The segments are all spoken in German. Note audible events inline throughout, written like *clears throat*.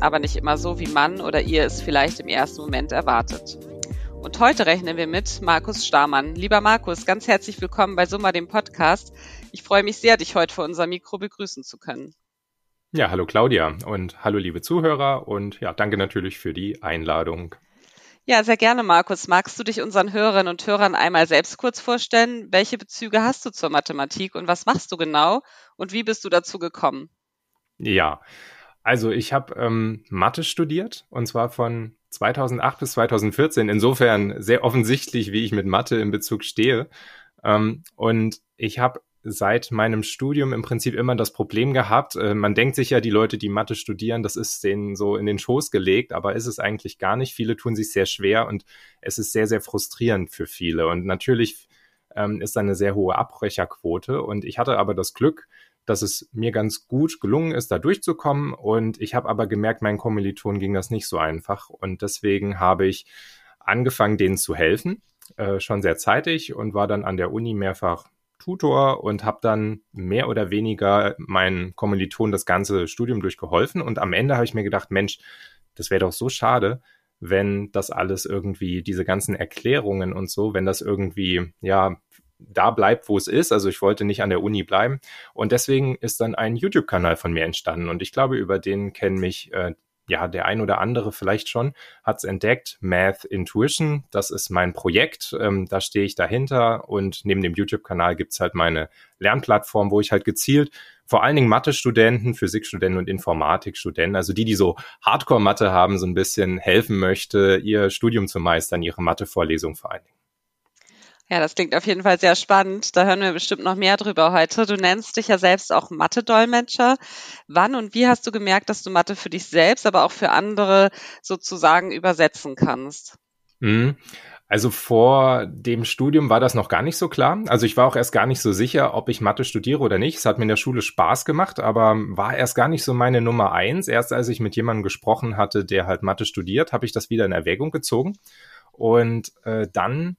aber nicht immer so, wie man oder ihr es vielleicht im ersten Moment erwartet. Und heute rechnen wir mit Markus Stamann. Lieber Markus, ganz herzlich willkommen bei Summa, dem Podcast. Ich freue mich sehr, dich heute vor unserem Mikro begrüßen zu können. Ja, hallo Claudia und hallo liebe Zuhörer und ja, danke natürlich für die Einladung. Ja, sehr gerne, Markus. Magst du dich unseren Hörerinnen und Hörern einmal selbst kurz vorstellen? Welche Bezüge hast du zur Mathematik und was machst du genau und wie bist du dazu gekommen? Ja, also ich habe ähm, Mathe studiert und zwar von 2008 bis 2014. Insofern sehr offensichtlich, wie ich mit Mathe in Bezug stehe. Ähm, und ich habe seit meinem Studium im Prinzip immer das Problem gehabt, äh, man denkt sich ja, die Leute, die Mathe studieren, das ist denen so in den Schoß gelegt, aber ist es eigentlich gar nicht. Viele tun sich sehr schwer und es ist sehr, sehr frustrierend für viele. Und natürlich ähm, ist da eine sehr hohe Abbrecherquote. Und ich hatte aber das Glück, dass es mir ganz gut gelungen ist, da durchzukommen. Und ich habe aber gemerkt, meinen Kommilitonen ging das nicht so einfach. Und deswegen habe ich angefangen, denen zu helfen, äh, schon sehr zeitig und war dann an der Uni mehrfach Tutor und habe dann mehr oder weniger meinen Kommilitonen das ganze Studium durchgeholfen. Und am Ende habe ich mir gedacht, Mensch, das wäre doch so schade, wenn das alles irgendwie, diese ganzen Erklärungen und so, wenn das irgendwie, ja, da bleibt, wo es ist. Also ich wollte nicht an der Uni bleiben. Und deswegen ist dann ein YouTube-Kanal von mir entstanden. Und ich glaube, über den kennen mich äh, ja, der ein oder andere vielleicht schon, hat es entdeckt. Math Intuition, das ist mein Projekt. Ähm, da stehe ich dahinter und neben dem YouTube-Kanal gibt's halt meine Lernplattform, wo ich halt gezielt vor allen Dingen Mathe-Studenten, Physikstudenten und Informatikstudenten, also die, die so Hardcore-Mathe haben, so ein bisschen helfen möchte, ihr Studium zu meistern, ihre Mathe-Vorlesung vor allen Dingen. Ja, das klingt auf jeden Fall sehr spannend. Da hören wir bestimmt noch mehr drüber heute. Du nennst dich ja selbst auch Mathe-Dolmetscher. Wann und wie hast du gemerkt, dass du Mathe für dich selbst, aber auch für andere sozusagen übersetzen kannst? Mhm. Also vor dem Studium war das noch gar nicht so klar. Also ich war auch erst gar nicht so sicher, ob ich Mathe studiere oder nicht. Es hat mir in der Schule Spaß gemacht, aber war erst gar nicht so meine Nummer eins. Erst als ich mit jemandem gesprochen hatte, der halt Mathe studiert, habe ich das wieder in Erwägung gezogen. Und äh, dann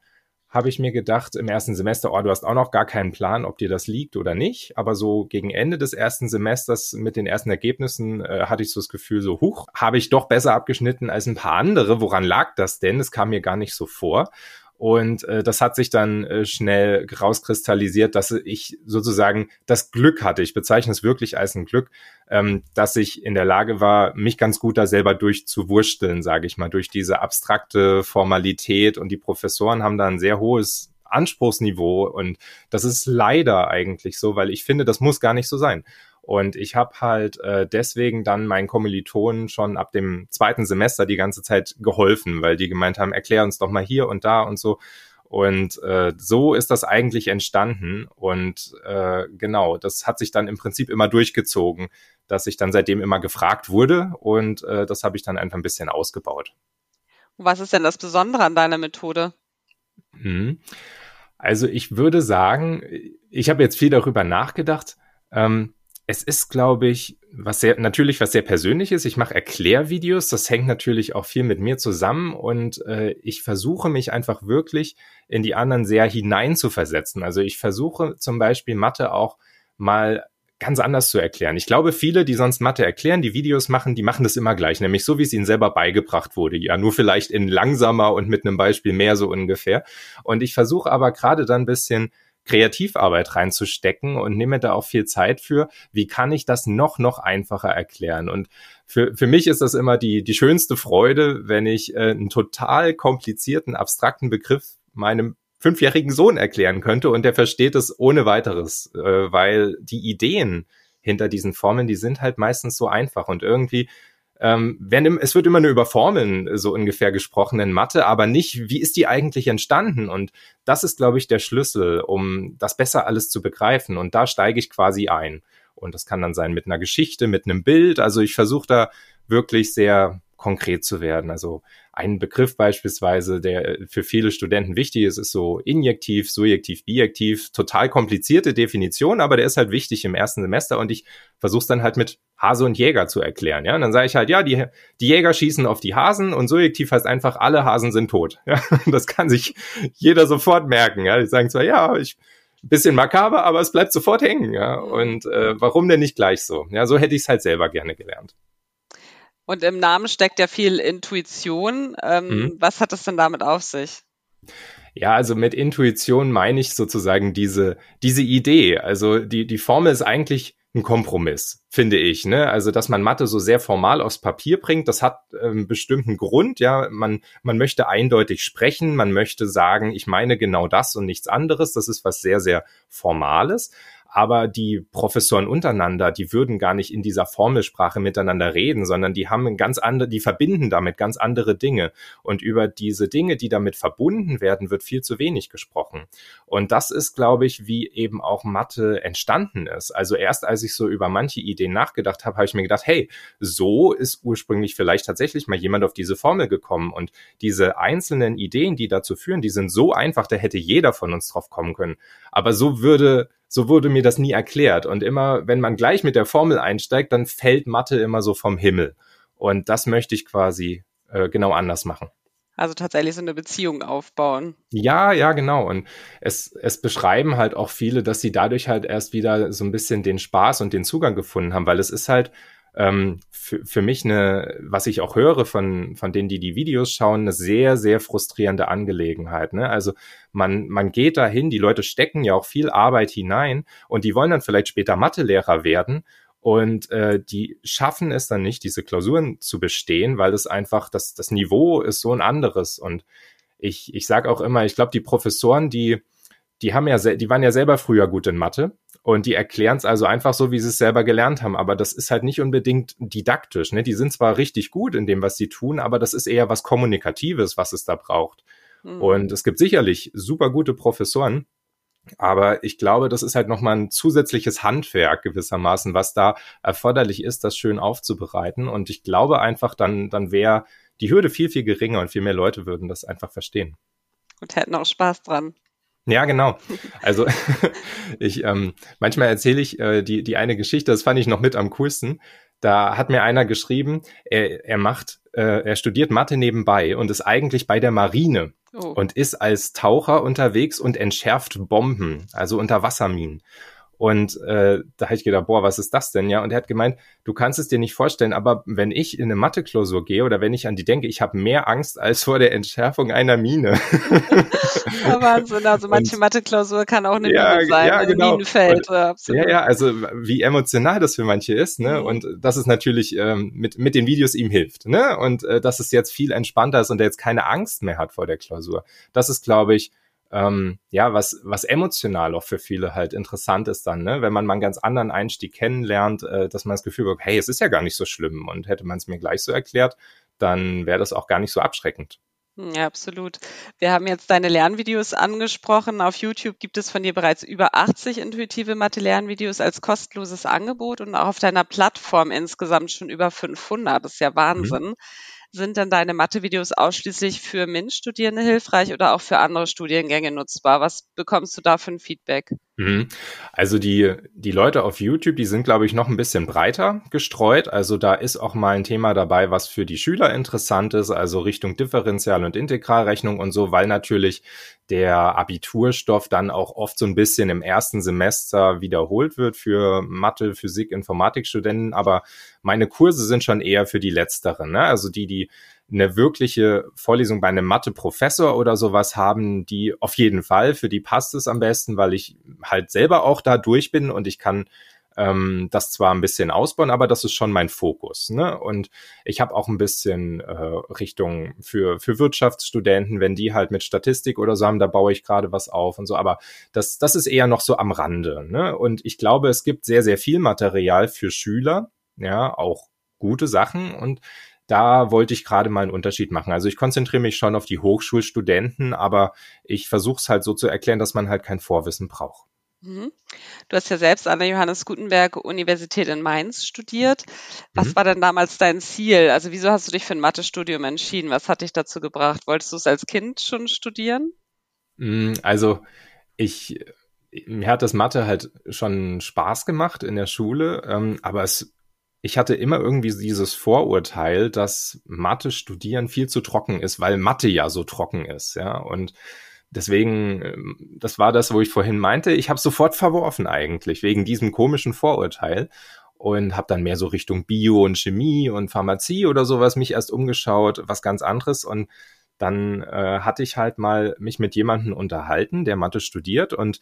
habe ich mir gedacht im ersten Semester, oh, du hast auch noch gar keinen Plan, ob dir das liegt oder nicht. Aber so gegen Ende des ersten Semesters mit den ersten Ergebnissen äh, hatte ich so das Gefühl, so, huch, habe ich doch besser abgeschnitten als ein paar andere. Woran lag das denn? Es kam mir gar nicht so vor. Und äh, das hat sich dann äh, schnell rauskristallisiert, dass ich sozusagen das Glück hatte. Ich bezeichne es wirklich als ein Glück, ähm, dass ich in der Lage war, mich ganz gut da selber durchzuwursteln, sage ich mal, durch diese abstrakte Formalität. Und die Professoren haben da ein sehr hohes Anspruchsniveau. Und das ist leider eigentlich so, weil ich finde, das muss gar nicht so sein. Und ich habe halt äh, deswegen dann meinen Kommilitonen schon ab dem zweiten Semester die ganze Zeit geholfen, weil die gemeint haben, erklär uns doch mal hier und da und so. Und äh, so ist das eigentlich entstanden. Und äh, genau, das hat sich dann im Prinzip immer durchgezogen, dass ich dann seitdem immer gefragt wurde. Und äh, das habe ich dann einfach ein bisschen ausgebaut. Was ist denn das Besondere an deiner Methode? Hm. Also ich würde sagen, ich habe jetzt viel darüber nachgedacht. Ähm, es ist, glaube ich, was sehr, natürlich was sehr Persönliches. Ich mache Erklärvideos. Das hängt natürlich auch viel mit mir zusammen und äh, ich versuche mich einfach wirklich in die anderen sehr hinein zu versetzen. Also ich versuche zum Beispiel Mathe auch mal ganz anders zu erklären. Ich glaube, viele, die sonst Mathe erklären, die Videos machen, die machen das immer gleich, nämlich so, wie es ihnen selber beigebracht wurde. Ja, nur vielleicht in langsamer und mit einem Beispiel mehr so ungefähr. Und ich versuche aber gerade dann ein bisschen Kreativarbeit reinzustecken und nehme da auch viel Zeit für. Wie kann ich das noch, noch einfacher erklären? Und für, für mich ist das immer die, die schönste Freude, wenn ich äh, einen total komplizierten, abstrakten Begriff meinem fünfjährigen Sohn erklären könnte und der versteht es ohne weiteres, äh, weil die Ideen hinter diesen Formeln, die sind halt meistens so einfach und irgendwie ähm, wenn, es wird immer nur über Formeln so ungefähr gesprochen in Mathe, aber nicht, wie ist die eigentlich entstanden? Und das ist, glaube ich, der Schlüssel, um das besser alles zu begreifen. Und da steige ich quasi ein. Und das kann dann sein mit einer Geschichte, mit einem Bild. Also ich versuche da wirklich sehr konkret zu werden. Also ein Begriff beispielsweise, der für viele Studenten wichtig ist, ist so injektiv, surjektiv, bijektiv. Total komplizierte Definition, aber der ist halt wichtig im ersten Semester und ich versuche es dann halt mit Hase und Jäger zu erklären. Ja, und dann sage ich halt, ja, die, die Jäger schießen auf die Hasen und surjektiv heißt einfach, alle Hasen sind tot. *laughs* Ja, das kann sich jeder sofort merken. Ja, die sagen zwar, ja, ich bisschen makaber, aber es bleibt sofort hängen. Ja, und äh, warum denn nicht gleich so? Ja, so hätte ich es halt selber gerne gelernt. Und im Namen steckt ja viel Intuition. Ähm, mhm. Was hat es denn damit auf sich? Ja, also mit Intuition meine ich sozusagen diese, diese Idee. Also die, die Formel ist eigentlich ein Kompromiss, finde ich. Ne? Also, dass man Mathe so sehr formal aufs Papier bringt, das hat äh, einen bestimmten Grund. Ja, man, man möchte eindeutig sprechen, man möchte sagen, ich meine genau das und nichts anderes. Das ist was sehr, sehr Formales aber die Professoren untereinander, die würden gar nicht in dieser Formelsprache miteinander reden, sondern die haben ganz andere, die verbinden damit ganz andere Dinge. Und über diese Dinge, die damit verbunden werden, wird viel zu wenig gesprochen. Und das ist, glaube ich, wie eben auch Mathe entstanden ist. Also erst als ich so über manche Ideen nachgedacht habe, habe ich mir gedacht, hey, so ist ursprünglich vielleicht tatsächlich mal jemand auf diese Formel gekommen. Und diese einzelnen Ideen, die dazu führen, die sind so einfach, da hätte jeder von uns drauf kommen können. Aber so würde so wurde mir das nie erklärt. Und immer, wenn man gleich mit der Formel einsteigt, dann fällt Mathe immer so vom Himmel. Und das möchte ich quasi äh, genau anders machen. Also tatsächlich so eine Beziehung aufbauen. Ja, ja, genau. Und es, es beschreiben halt auch viele, dass sie dadurch halt erst wieder so ein bisschen den Spaß und den Zugang gefunden haben, weil es ist halt ähm, für, für mich eine, was ich auch höre von, von denen, die die Videos schauen, eine sehr, sehr frustrierende Angelegenheit. Ne? Also man, man geht dahin, die Leute stecken ja auch viel Arbeit hinein und die wollen dann vielleicht später Mathelehrer werden und äh, die schaffen es dann nicht, diese Klausuren zu bestehen, weil es einfach, das, das Niveau ist so ein anderes. Und ich, ich sage auch immer, ich glaube, die Professoren, die, die haben ja, die waren ja selber früher gut in Mathe und die erklären es also einfach so, wie sie es selber gelernt haben. Aber das ist halt nicht unbedingt didaktisch. Ne? Die sind zwar richtig gut in dem, was sie tun, aber das ist eher was Kommunikatives, was es da braucht. Mhm. Und es gibt sicherlich super gute Professoren, aber ich glaube, das ist halt nochmal ein zusätzliches Handwerk gewissermaßen, was da erforderlich ist, das schön aufzubereiten. Und ich glaube einfach, dann, dann wäre die Hürde viel, viel geringer und viel mehr Leute würden das einfach verstehen. Und hätten auch Spaß dran. Ja, genau. Also *laughs* ich ähm, manchmal erzähle ich äh, die die eine Geschichte, das fand ich noch mit am coolsten. Da hat mir einer geschrieben, er, er macht, äh, er studiert Mathe nebenbei und ist eigentlich bei der Marine oh. und ist als Taucher unterwegs und entschärft Bomben, also Unterwasserminen. Und äh, da habe ich gedacht, boah, was ist das denn? Ja, und er hat gemeint, du kannst es dir nicht vorstellen, aber wenn ich in eine Mathe-Klausur gehe oder wenn ich an die denke, ich habe mehr Angst als vor der Entschärfung einer Mine. *laughs* ja, Wahnsinn, also manche Mathe-Klausur kann auch eine ja, Mine sein, ja, genau. ein Minenfeld. Und, ja, ja, also wie emotional das für manche ist, ne? Mhm. Und das ist natürlich ähm, mit, mit den Videos ihm hilft, ne? Und äh, dass es jetzt viel entspannter ist und er jetzt keine Angst mehr hat vor der Klausur. Das ist, glaube ich, ähm, ja, was, was emotional auch für viele halt interessant ist dann, ne? wenn man mal einen ganz anderen Einstieg kennenlernt, äh, dass man das Gefühl hat, hey, es ist ja gar nicht so schlimm und hätte man es mir gleich so erklärt, dann wäre das auch gar nicht so abschreckend. Hm, ja, absolut. Wir haben jetzt deine Lernvideos angesprochen. Auf YouTube gibt es von dir bereits über 80 intuitive Mathe-Lernvideos als kostenloses Angebot und auch auf deiner Plattform insgesamt schon über 500. Das ist ja mhm. Wahnsinn. Mhm. Sind denn deine Mathe-Videos ausschließlich für MINT-Studierende hilfreich oder auch für andere Studiengänge nutzbar? Was bekommst du da für ein Feedback? Mhm. Also die, die Leute auf YouTube, die sind, glaube ich, noch ein bisschen breiter gestreut. Also da ist auch mal ein Thema dabei, was für die Schüler interessant ist, also Richtung Differential- und Integralrechnung und so, weil natürlich der Abiturstoff dann auch oft so ein bisschen im ersten Semester wiederholt wird für Mathe, Physik, Informatikstudenten. Aber meine Kurse sind schon eher für die letzteren, ne? also die, die eine wirkliche Vorlesung bei einem Mathe-Professor oder sowas haben, die auf jeden Fall, für die passt es am besten, weil ich halt selber auch da durch bin und ich kann ähm, das zwar ein bisschen ausbauen, aber das ist schon mein Fokus. Ne? Und ich habe auch ein bisschen äh, Richtung für, für Wirtschaftsstudenten, wenn die halt mit Statistik oder so haben, da baue ich gerade was auf und so, aber das, das ist eher noch so am Rande. Ne? Und ich glaube, es gibt sehr, sehr viel Material für Schüler, ja, auch gute Sachen und da wollte ich gerade mal einen Unterschied machen. Also ich konzentriere mich schon auf die Hochschulstudenten, aber ich versuche es halt so zu erklären, dass man halt kein Vorwissen braucht. Mhm. Du hast ja selbst an der Johannes Gutenberg Universität in Mainz studiert. Was mhm. war denn damals dein Ziel? Also wieso hast du dich für ein Mathestudium entschieden? Was hat dich dazu gebracht? Wolltest du es als Kind schon studieren? Mm, also ich, mir hat das Mathe halt schon Spaß gemacht in der Schule, ähm, aber es, ich hatte immer irgendwie dieses Vorurteil, dass Mathe studieren viel zu trocken ist, weil Mathe ja so trocken ist, ja. Und Deswegen, ähm, das war das, wo ich vorhin meinte, ich habe sofort verworfen eigentlich, wegen diesem komischen Vorurteil und habe dann mehr so Richtung Bio und Chemie und Pharmazie oder sowas mich erst umgeschaut, was ganz anderes. Und dann äh, hatte ich halt mal mich mit jemandem unterhalten, der Mathe studiert und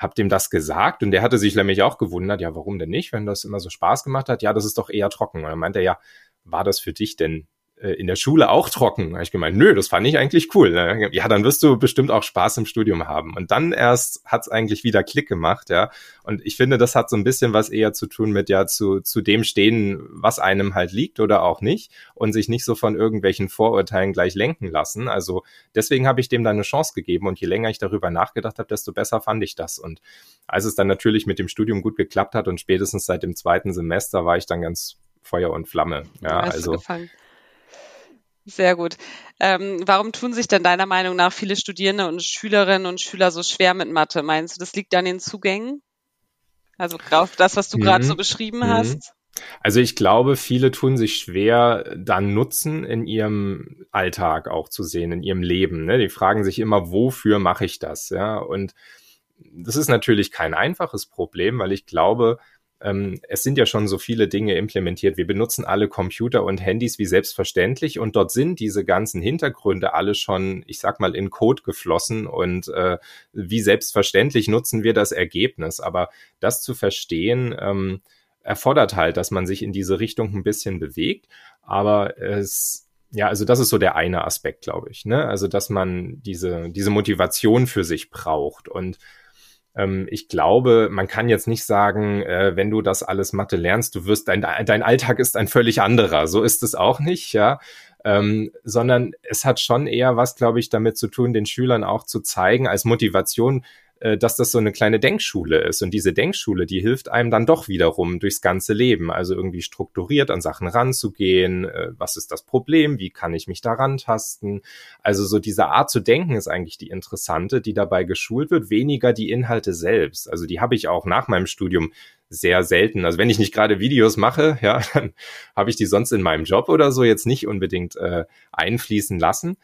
habe dem das gesagt und der hatte sich nämlich auch gewundert, ja, warum denn nicht, wenn das immer so Spaß gemacht hat? Ja, das ist doch eher trocken. Und dann meinte er, ja, war das für dich denn in der Schule auch trocken. Da habe ich gemeint, nö, das fand ich eigentlich cool. Ne? Ja, dann wirst du bestimmt auch Spaß im Studium haben. Und dann erst hat's eigentlich wieder Klick gemacht, ja. Und ich finde, das hat so ein bisschen was eher zu tun mit ja zu, zu dem stehen, was einem halt liegt oder auch nicht und sich nicht so von irgendwelchen Vorurteilen gleich lenken lassen. Also deswegen habe ich dem dann eine Chance gegeben und je länger ich darüber nachgedacht habe, desto besser fand ich das. Und als es dann natürlich mit dem Studium gut geklappt hat und spätestens seit dem zweiten Semester war ich dann ganz Feuer und Flamme. Ja, also gefallen. Sehr gut. Ähm, warum tun sich denn deiner Meinung nach viele Studierende und Schülerinnen und Schüler so schwer mit Mathe? Meinst du, das liegt an den Zugängen? Also auf das, was du mhm. gerade so beschrieben mhm. hast? Also ich glaube, viele tun sich schwer, dann Nutzen in ihrem Alltag auch zu sehen, in ihrem Leben. Ne? Die fragen sich immer, wofür mache ich das? Ja, und das ist natürlich kein einfaches Problem, weil ich glaube, ähm, es sind ja schon so viele Dinge implementiert. Wir benutzen alle Computer und Handys wie selbstverständlich und dort sind diese ganzen Hintergründe alle schon, ich sag mal, in Code geflossen und äh, wie selbstverständlich nutzen wir das Ergebnis. Aber das zu verstehen, ähm, erfordert halt, dass man sich in diese Richtung ein bisschen bewegt. Aber es ja, also das ist so der eine Aspekt, glaube ich. Ne? Also, dass man diese, diese Motivation für sich braucht. Und ich glaube, man kann jetzt nicht sagen, äh, wenn du das alles Mathe lernst, du wirst dein, dein Alltag ist ein völlig anderer. So ist es auch nicht, ja. Ähm, sondern es hat schon eher was, glaube ich, damit zu tun, den Schülern auch zu zeigen als Motivation, dass das so eine kleine Denkschule ist. Und diese Denkschule, die hilft einem dann doch wiederum durchs ganze Leben. Also irgendwie strukturiert an Sachen ranzugehen. Äh, was ist das Problem? Wie kann ich mich daran tasten? Also so diese Art zu denken ist eigentlich die interessante, die dabei geschult wird, weniger die Inhalte selbst. Also die habe ich auch nach meinem Studium sehr selten. Also wenn ich nicht gerade Videos mache, ja, *laughs* dann habe ich die sonst in meinem Job oder so jetzt nicht unbedingt äh, einfließen lassen.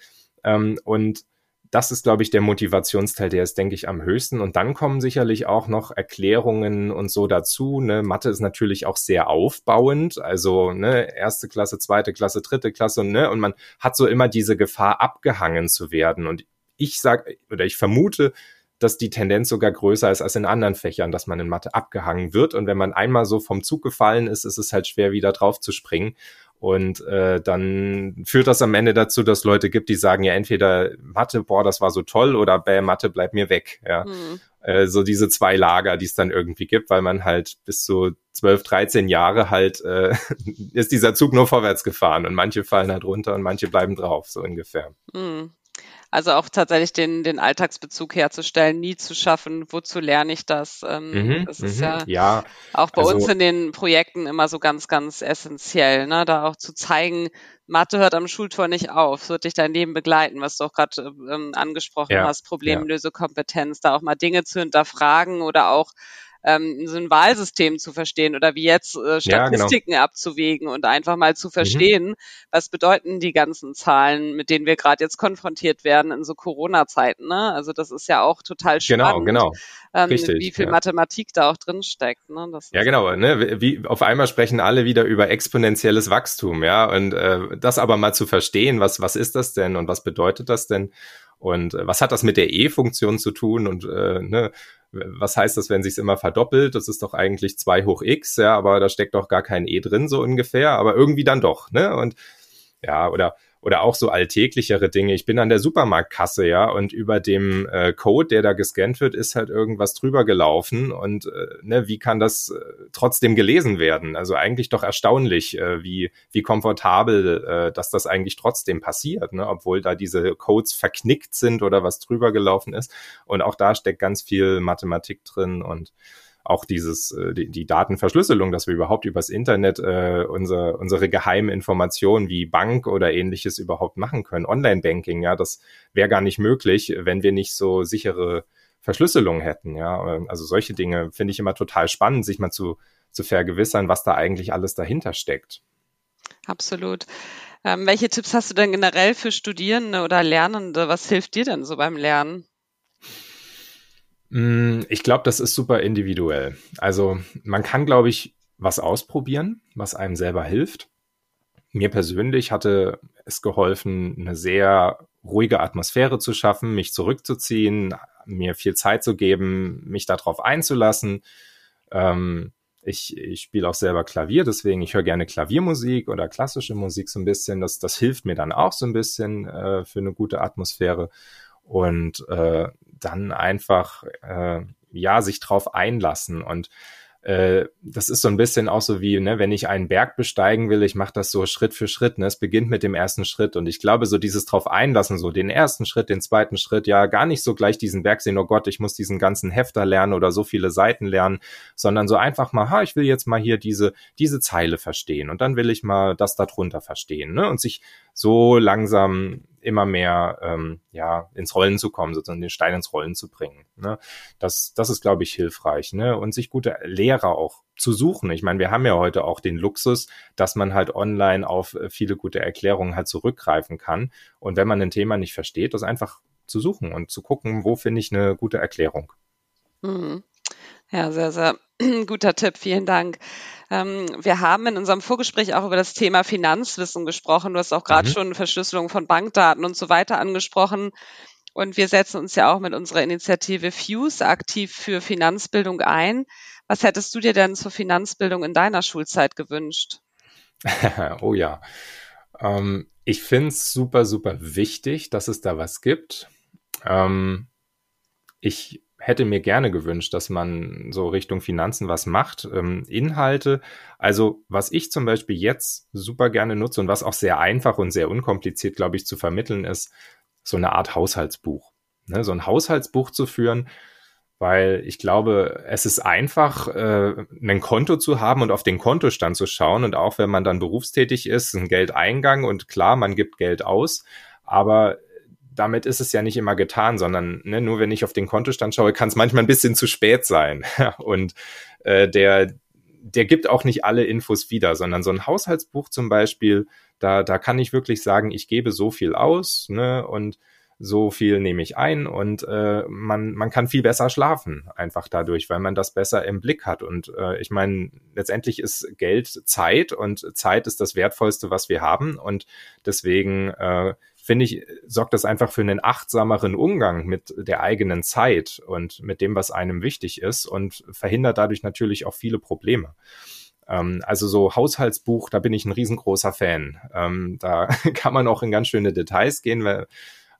Ähm, und das ist, glaube ich, der Motivationsteil, der ist, denke ich, am höchsten. Und dann kommen sicherlich auch noch Erklärungen und so dazu. Ne? Mathe ist natürlich auch sehr aufbauend. Also ne, erste Klasse, zweite Klasse, dritte Klasse ne, und man hat so immer diese Gefahr, abgehangen zu werden. Und ich sage oder ich vermute, dass die Tendenz sogar größer ist als in anderen Fächern, dass man in Mathe abgehangen wird. Und wenn man einmal so vom Zug gefallen ist, ist es halt schwer, wieder drauf zu springen. Und äh, dann führt das am Ende dazu, dass Leute gibt, die sagen ja entweder Mathe, boah, das war so toll, oder bäh, Mathe, bleib mir weg. Ja. Mhm. Äh, so diese zwei Lager, die es dann irgendwie gibt, weil man halt bis zu 12, 13 Jahre halt äh, *laughs* ist dieser Zug nur vorwärts gefahren und manche fallen halt runter und manche bleiben drauf, so ungefähr. Mhm. Also auch tatsächlich den, den Alltagsbezug herzustellen, nie zu schaffen, wozu lerne ich das? Ähm, mhm, das ist ja, mhm. ja, auch bei also, uns in den Projekten immer so ganz, ganz essentiell, ne? da auch zu zeigen, Mathe hört am Schultor nicht auf, es wird dich dein Leben begleiten, was du auch gerade ähm, angesprochen ja, hast, Problemlösekompetenz, ja. da auch mal Dinge zu hinterfragen oder auch ähm, so ein Wahlsystem zu verstehen oder wie jetzt äh, Statistiken ja, genau. abzuwägen und einfach mal zu mhm. verstehen, mhm. was bedeuten die ganzen Zahlen, mit denen wir gerade jetzt konfrontiert werden in so Corona-Zeiten. Ne? Also das ist ja auch total genau, spannend. Genau, genau. Ähm, Richtig, wie viel ja. Mathematik da auch drin steckt. Ne? Das ja, genau. Ne? Wie, auf einmal sprechen alle wieder über exponentielles Wachstum, ja. Und äh, das aber mal zu verstehen, was, was ist das denn und was bedeutet das denn? Und äh, was hat das mit der E-Funktion zu tun? Und äh, ne, was heißt das, wenn sich immer verdoppelt? Das ist doch eigentlich 2 hoch x, ja, aber da steckt doch gar kein E drin, so ungefähr, aber irgendwie dann doch, ne? Und ja, oder oder auch so alltäglichere Dinge. Ich bin an der Supermarktkasse, ja, und über dem äh, Code, der da gescannt wird, ist halt irgendwas drüber gelaufen und äh, ne, wie kann das äh, trotzdem gelesen werden? Also eigentlich doch erstaunlich, äh, wie, wie komfortabel, äh, dass das eigentlich trotzdem passiert, ne, obwohl da diese Codes verknickt sind oder was drüber gelaufen ist. Und auch da steckt ganz viel Mathematik drin und auch dieses, äh, die, die Datenverschlüsselung, dass wir überhaupt übers Internet äh, unser, unsere geheimen Informationen wie Bank oder ähnliches überhaupt machen können. Online-Banking, ja, das wäre gar nicht möglich, wenn wir nicht so sichere Verschlüsselung hätten, ja. Also solche Dinge finde ich immer total spannend, sich mal zu, zu vergewissern, was da eigentlich alles dahinter steckt. Absolut. Ähm, welche Tipps hast du denn generell für Studierende oder Lernende? Was hilft dir denn so beim Lernen? Mm, ich glaube, das ist super individuell. Also man kann, glaube ich, was ausprobieren, was einem selber hilft. Mir persönlich hatte es geholfen, eine sehr ruhige Atmosphäre zu schaffen, mich zurückzuziehen, mir viel Zeit zu geben, mich darauf einzulassen. Ähm, ich, ich spiele auch selber Klavier, deswegen ich höre gerne Klaviermusik oder klassische Musik so ein bisschen. Das, das hilft mir dann auch so ein bisschen äh, für eine gute Atmosphäre. Und äh, dann einfach äh, ja sich drauf einlassen und äh, das ist so ein bisschen auch so wie, ne, wenn ich einen Berg besteigen will, ich mache das so Schritt für Schritt. Ne? Es beginnt mit dem ersten Schritt. Und ich glaube, so dieses drauf einlassen, so den ersten Schritt, den zweiten Schritt, ja, gar nicht so gleich diesen Berg sehen, oh Gott, ich muss diesen ganzen Hefter lernen oder so viele Seiten lernen, sondern so einfach mal, ha, ich will jetzt mal hier diese, diese Zeile verstehen und dann will ich mal das darunter verstehen. Ne? Und sich so langsam immer mehr ähm, ja ins Rollen zu kommen, sozusagen den Stein ins Rollen zu bringen. Ne? Das, das ist, glaube ich, hilfreich. Ne? Und sich gute Lehrer auch zu suchen. Ich meine, wir haben ja heute auch den Luxus, dass man halt online auf äh, viele gute Erklärungen halt zurückgreifen kann. Und wenn man ein Thema nicht versteht, das einfach zu suchen und zu gucken, wo finde ich eine gute Erklärung. Mhm. Ja, sehr, sehr *clears throat* guter Tipp. Vielen Dank. Ähm, wir haben in unserem Vorgespräch auch über das Thema Finanzwissen gesprochen. Du hast auch gerade mhm. schon Verschlüsselung von Bankdaten und so weiter angesprochen. Und wir setzen uns ja auch mit unserer Initiative Fuse aktiv für Finanzbildung ein. Was hättest du dir denn zur Finanzbildung in deiner Schulzeit gewünscht? *laughs* oh ja. Ähm, ich finde es super, super wichtig, dass es da was gibt. Ähm, ich hätte mir gerne gewünscht, dass man so Richtung Finanzen was macht. Ähm, Inhalte, also was ich zum Beispiel jetzt super gerne nutze und was auch sehr einfach und sehr unkompliziert, glaube ich, zu vermitteln ist, so eine Art Haushaltsbuch. Ne? So ein Haushaltsbuch zu führen, weil ich glaube, es ist einfach, äh, ein Konto zu haben und auf den Kontostand zu schauen. Und auch wenn man dann berufstätig ist, ein Geldeingang und klar, man gibt Geld aus, aber damit ist es ja nicht immer getan, sondern ne, nur wenn ich auf den Kontostand schaue, kann es manchmal ein bisschen zu spät sein. *laughs* und äh, der, der gibt auch nicht alle Infos wieder, sondern so ein Haushaltsbuch zum Beispiel, da, da kann ich wirklich sagen, ich gebe so viel aus ne, und so viel nehme ich ein und äh, man, man kann viel besser schlafen, einfach dadurch, weil man das besser im Blick hat. Und äh, ich meine, letztendlich ist Geld Zeit und Zeit ist das Wertvollste, was wir haben. Und deswegen äh, finde ich, sorgt das einfach für einen achtsameren Umgang mit der eigenen Zeit und mit dem, was einem wichtig ist und verhindert dadurch natürlich auch viele Probleme. Ähm, also so Haushaltsbuch, da bin ich ein riesengroßer Fan. Ähm, da *laughs* kann man auch in ganz schöne Details gehen,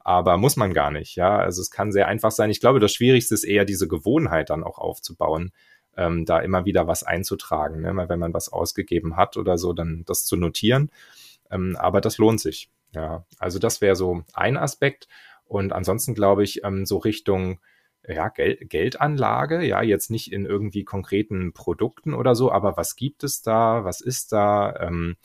aber muss man gar nicht, ja. Also es kann sehr einfach sein. Ich glaube, das Schwierigste ist eher diese Gewohnheit dann auch aufzubauen, ähm, da immer wieder was einzutragen. Ne? Wenn man was ausgegeben hat oder so, dann das zu notieren. Aber das lohnt sich. Ja, also das wäre so ein Aspekt. Und ansonsten glaube ich, ähm, so Richtung ja, Gel Geldanlage, ja, jetzt nicht in irgendwie konkreten Produkten oder so, aber was gibt es da, was ist da, ähm,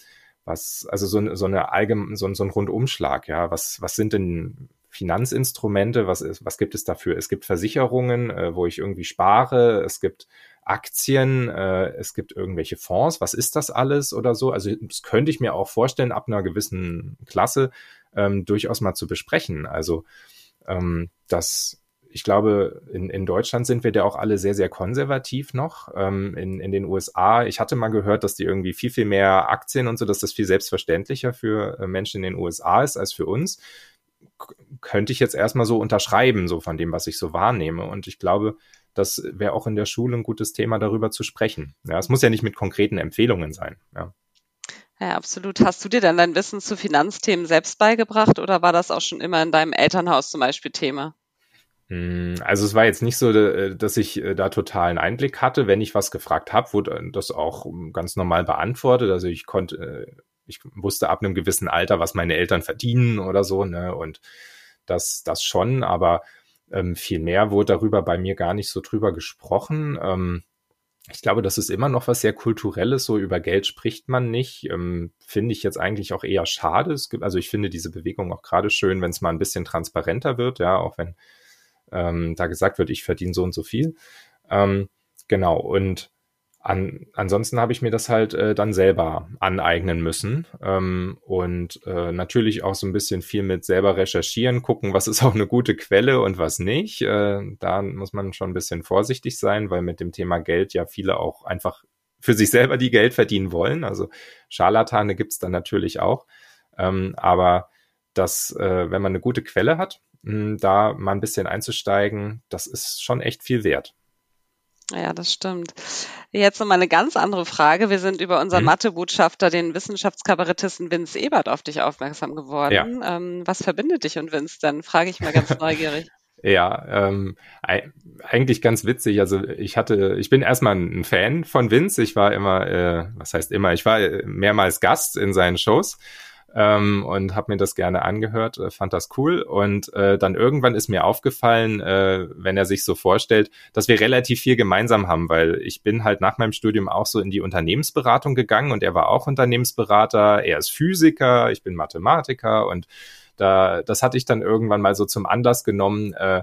was, also so, so eine allgemein, so, so ein Rundumschlag, ja, was, was sind denn Finanzinstrumente, was, ist, was gibt es dafür? Es gibt Versicherungen, äh, wo ich irgendwie spare, es gibt Aktien, äh, es gibt irgendwelche Fonds, was ist das alles oder so? Also das könnte ich mir auch vorstellen, ab einer gewissen Klasse ähm, durchaus mal zu besprechen. Also ähm, das ich glaube, in, in Deutschland sind wir da auch alle sehr, sehr konservativ noch. Ähm, in, in den USA, ich hatte mal gehört, dass die irgendwie viel, viel mehr Aktien und so, dass das viel selbstverständlicher für äh, Menschen in den USA ist als für uns. Könnte ich jetzt erstmal so unterschreiben, so von dem, was ich so wahrnehme. Und ich glaube, das wäre auch in der Schule ein gutes Thema, darüber zu sprechen. Ja, es muss ja nicht mit konkreten Empfehlungen sein. Ja. Ja, absolut. Hast du dir denn dein Wissen zu Finanzthemen selbst beigebracht oder war das auch schon immer in deinem Elternhaus zum Beispiel Thema? Hm, also es war jetzt nicht so, dass ich äh, da totalen Einblick hatte. Wenn ich was gefragt habe, wurde das auch ganz normal beantwortet. Also ich konnte, äh, ich wusste ab einem gewissen Alter, was meine Eltern verdienen oder so, ne? Und das, das schon, aber ähm, viel mehr wurde darüber bei mir gar nicht so drüber gesprochen. Ähm, ich glaube, das ist immer noch was sehr Kulturelles. So über Geld spricht man nicht. Ähm, finde ich jetzt eigentlich auch eher schade. Es gibt, also ich finde diese Bewegung auch gerade schön, wenn es mal ein bisschen transparenter wird, ja, auch wenn ähm, da gesagt wird, ich verdiene so und so viel. Ähm, genau. Und an, ansonsten habe ich mir das halt äh, dann selber aneignen müssen ähm, und äh, natürlich auch so ein bisschen viel mit selber recherchieren, gucken, was ist auch eine gute Quelle und was nicht. Äh, da muss man schon ein bisschen vorsichtig sein, weil mit dem Thema Geld ja viele auch einfach für sich selber die Geld verdienen wollen. Also Scharlatane gibt's dann natürlich auch. Ähm, aber dass, äh, wenn man eine gute Quelle hat, mh, da mal ein bisschen einzusteigen, das ist schon echt viel wert. Ja, das stimmt. Jetzt noch mal eine ganz andere Frage. Wir sind über unseren mhm. Mathebotschafter, den Wissenschaftskabarettisten Vince Ebert, auf dich aufmerksam geworden. Ja. Ähm, was verbindet dich und Vince denn? Frage ich mal ganz *laughs* neugierig. Ja, ähm, eigentlich ganz witzig. Also ich hatte, ich bin erstmal ein Fan von Vince. Ich war immer, äh, was heißt immer, ich war mehrmals Gast in seinen Shows ähm, und habe mir das gerne angehört, äh, fand das cool. Und äh, dann irgendwann ist mir aufgefallen, äh, wenn er sich so vorstellt, dass wir relativ viel gemeinsam haben, weil ich bin halt nach meinem Studium auch so in die Unternehmensberatung gegangen und er war auch Unternehmensberater, er ist Physiker, ich bin Mathematiker und da, das hatte ich dann irgendwann mal so zum Anlass genommen, äh,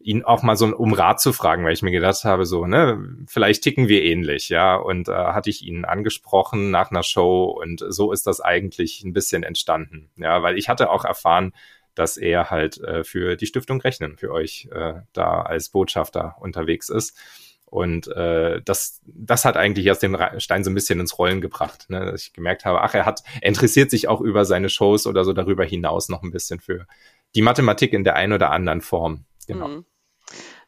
ihn auch mal so um Rat zu fragen, weil ich mir gedacht habe, so, ne, vielleicht ticken wir ähnlich, ja. Und äh, hatte ich ihn angesprochen nach einer Show und so ist das eigentlich ein bisschen entstanden. Ja, weil ich hatte auch erfahren, dass er halt äh, für die Stiftung Rechnen, für euch äh, da als Botschafter unterwegs ist. Und äh, das, das hat eigentlich erst den Stein so ein bisschen ins Rollen gebracht, ne? dass ich gemerkt habe, ach, er hat, er interessiert sich auch über seine Shows oder so darüber hinaus noch ein bisschen für die Mathematik in der einen oder anderen Form. Genau. Mhm.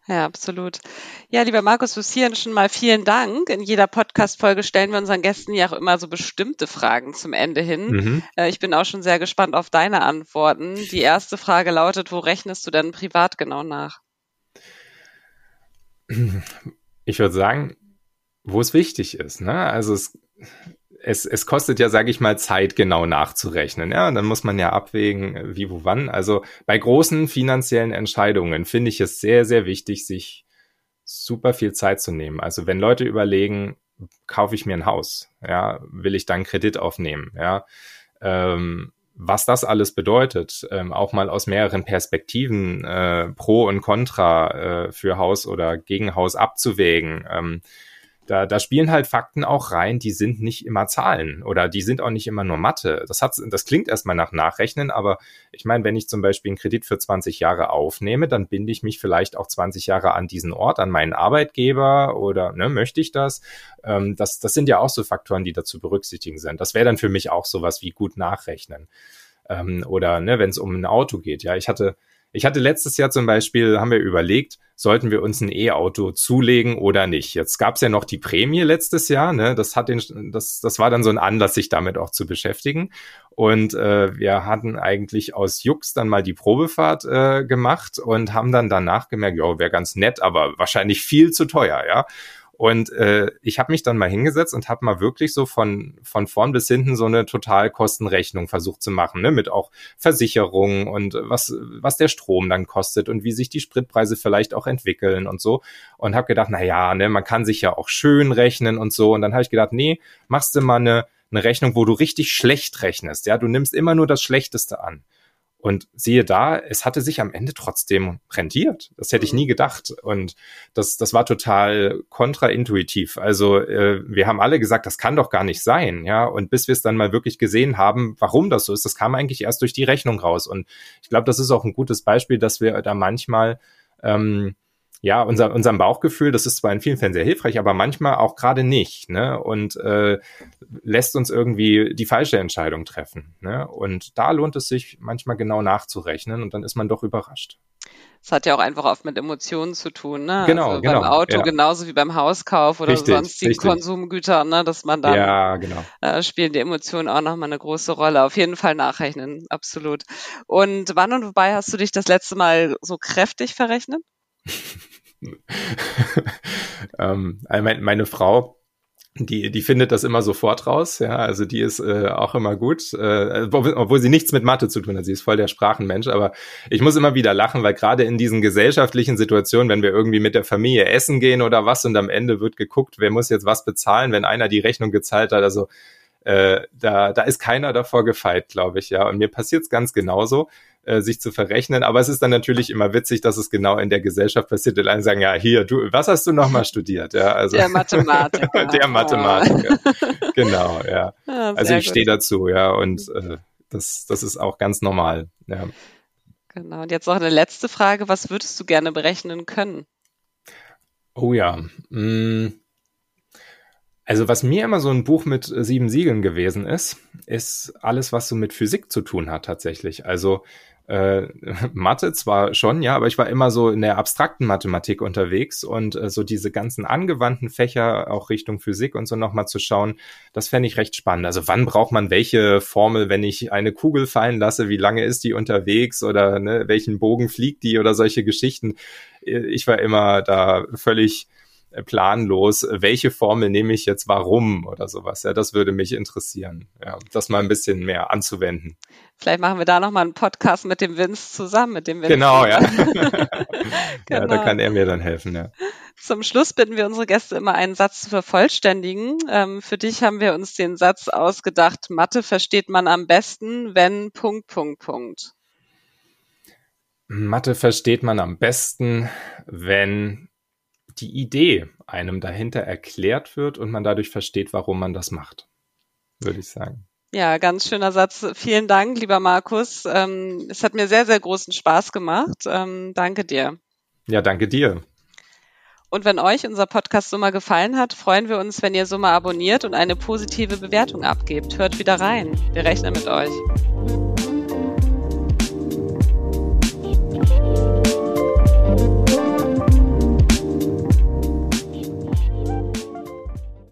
Ja, absolut. Ja, lieber Markus, bis hierhin schon mal vielen Dank. In jeder Podcast-Folge stellen wir unseren Gästen ja auch immer so bestimmte Fragen zum Ende hin. Mhm. Äh, ich bin auch schon sehr gespannt auf deine Antworten. Die erste Frage lautet, wo rechnest du denn privat genau nach? Ich würde sagen, wo es wichtig ist. Ne? Also es es, es kostet ja, sage ich mal, Zeit genau nachzurechnen. Ja, dann muss man ja abwägen, wie, wo, wann. Also bei großen finanziellen Entscheidungen finde ich es sehr, sehr wichtig, sich super viel Zeit zu nehmen. Also wenn Leute überlegen, kaufe ich mir ein Haus, ja, will ich dann Kredit aufnehmen, ja, ähm, was das alles bedeutet, ähm, auch mal aus mehreren Perspektiven äh, pro und contra äh, für Haus oder gegen Haus abzuwägen. Ähm, da, da spielen halt Fakten auch rein, die sind nicht immer Zahlen oder die sind auch nicht immer nur Mathe. Das, hat, das klingt erstmal nach Nachrechnen, aber ich meine, wenn ich zum Beispiel einen Kredit für 20 Jahre aufnehme, dann binde ich mich vielleicht auch 20 Jahre an diesen Ort, an meinen Arbeitgeber oder ne, möchte ich das? Ähm, das? Das sind ja auch so Faktoren, die dazu berücksichtigen sind. Das wäre dann für mich auch sowas wie gut nachrechnen. Ähm, oder ne, wenn es um ein Auto geht. Ja, ich hatte ich hatte letztes Jahr zum Beispiel, haben wir überlegt, sollten wir uns ein E-Auto zulegen oder nicht. Jetzt gab es ja noch die Prämie letztes Jahr, ne? Das hat den, das, das war dann so ein Anlass, sich damit auch zu beschäftigen. Und äh, wir hatten eigentlich aus Jux dann mal die Probefahrt äh, gemacht und haben dann danach gemerkt, ja, wäre ganz nett, aber wahrscheinlich viel zu teuer, ja. Und äh, ich habe mich dann mal hingesetzt und habe mal wirklich so von, von vorn bis hinten so eine Totalkostenrechnung versucht zu machen, ne? mit auch Versicherungen und was, was der Strom dann kostet und wie sich die Spritpreise vielleicht auch entwickeln und so. Und habe gedacht, na ja, ne, man kann sich ja auch schön rechnen und so. Und dann habe ich gedacht, nee, machst du mal eine, eine Rechnung, wo du richtig schlecht rechnest. Ja, du nimmst immer nur das Schlechteste an. Und siehe da, es hatte sich am Ende trotzdem rentiert. Das hätte ich nie gedacht. Und das, das war total kontraintuitiv. Also äh, wir haben alle gesagt, das kann doch gar nicht sein. Ja, und bis wir es dann mal wirklich gesehen haben, warum das so ist, das kam eigentlich erst durch die Rechnung raus. Und ich glaube, das ist auch ein gutes Beispiel, dass wir da manchmal ähm, ja, unser, unserem Bauchgefühl, das ist zwar in vielen Fällen sehr hilfreich, aber manchmal auch gerade nicht, ne? Und äh, lässt uns irgendwie die falsche Entscheidung treffen. Ne? Und da lohnt es sich manchmal genau nachzurechnen und dann ist man doch überrascht. Es hat ja auch einfach oft mit Emotionen zu tun, ne? Genau, also genau. Beim Auto ja. genauso wie beim Hauskauf oder Richtig, sonstigen richtig. Konsumgütern, ne? Dass man dann Ja, genau. äh, spielen die Emotionen auch nochmal eine große Rolle. Auf jeden Fall nachrechnen, absolut. Und wann und wobei hast du dich das letzte Mal so kräftig verrechnet? *laughs* ähm, mein, meine Frau, die, die findet das immer sofort raus, ja, also die ist äh, auch immer gut, äh, obwohl, obwohl sie nichts mit Mathe zu tun hat, sie ist voll der Sprachenmensch, aber ich muss immer wieder lachen, weil gerade in diesen gesellschaftlichen Situationen, wenn wir irgendwie mit der Familie essen gehen oder was und am Ende wird geguckt, wer muss jetzt was bezahlen, wenn einer die Rechnung gezahlt hat, also äh, da, da ist keiner davor gefeit, glaube ich, ja. Und mir passiert es ganz genauso, äh, sich zu verrechnen. Aber es ist dann natürlich immer witzig, dass es genau in der Gesellschaft passiert. Die einen sagen, ja, hier, du, was hast du nochmal studiert? Ja, also Der Mathematiker. *laughs* der Mathematiker. *laughs* genau, ja. Ja, Also sehr ich stehe dazu, ja, und äh, das, das ist auch ganz normal. Ja. Genau. Und jetzt noch eine letzte Frage. Was würdest du gerne berechnen können? Oh ja. Mm. Also was mir immer so ein Buch mit äh, sieben Siegeln gewesen ist, ist alles, was so mit Physik zu tun hat tatsächlich. Also äh, *laughs* Mathe zwar schon, ja, aber ich war immer so in der abstrakten Mathematik unterwegs und äh, so diese ganzen angewandten Fächer auch Richtung Physik und so nochmal zu schauen, das fände ich recht spannend. Also wann braucht man welche Formel, wenn ich eine Kugel fallen lasse, wie lange ist die unterwegs oder ne, welchen Bogen fliegt die oder solche Geschichten. Äh, Ich war immer da völlig planlos, welche Formel nehme ich jetzt warum oder sowas. Ja, das würde mich interessieren, ja, das mal ein bisschen mehr anzuwenden. Vielleicht machen wir da nochmal einen Podcast mit dem Vince zusammen, mit dem Vince. Genau, ja. *laughs* *laughs* ja, Genau. da kann er mir dann helfen, ja. Zum Schluss bitten wir unsere Gäste immer einen Satz zu vervollständigen. Ähm, für dich haben wir uns den Satz ausgedacht, Mathe versteht man am besten, wenn Punkt, Punkt, Punkt. Mathe versteht man am besten, wenn die Idee einem dahinter erklärt wird und man dadurch versteht, warum man das macht, würde ich sagen. Ja, ganz schöner Satz. Vielen Dank, lieber Markus. Ähm, es hat mir sehr, sehr großen Spaß gemacht. Ähm, danke dir. Ja, danke dir. Und wenn euch unser Podcast Summa gefallen hat, freuen wir uns, wenn ihr Summa abonniert und eine positive Bewertung abgebt. Hört wieder rein. Wir rechnen mit euch.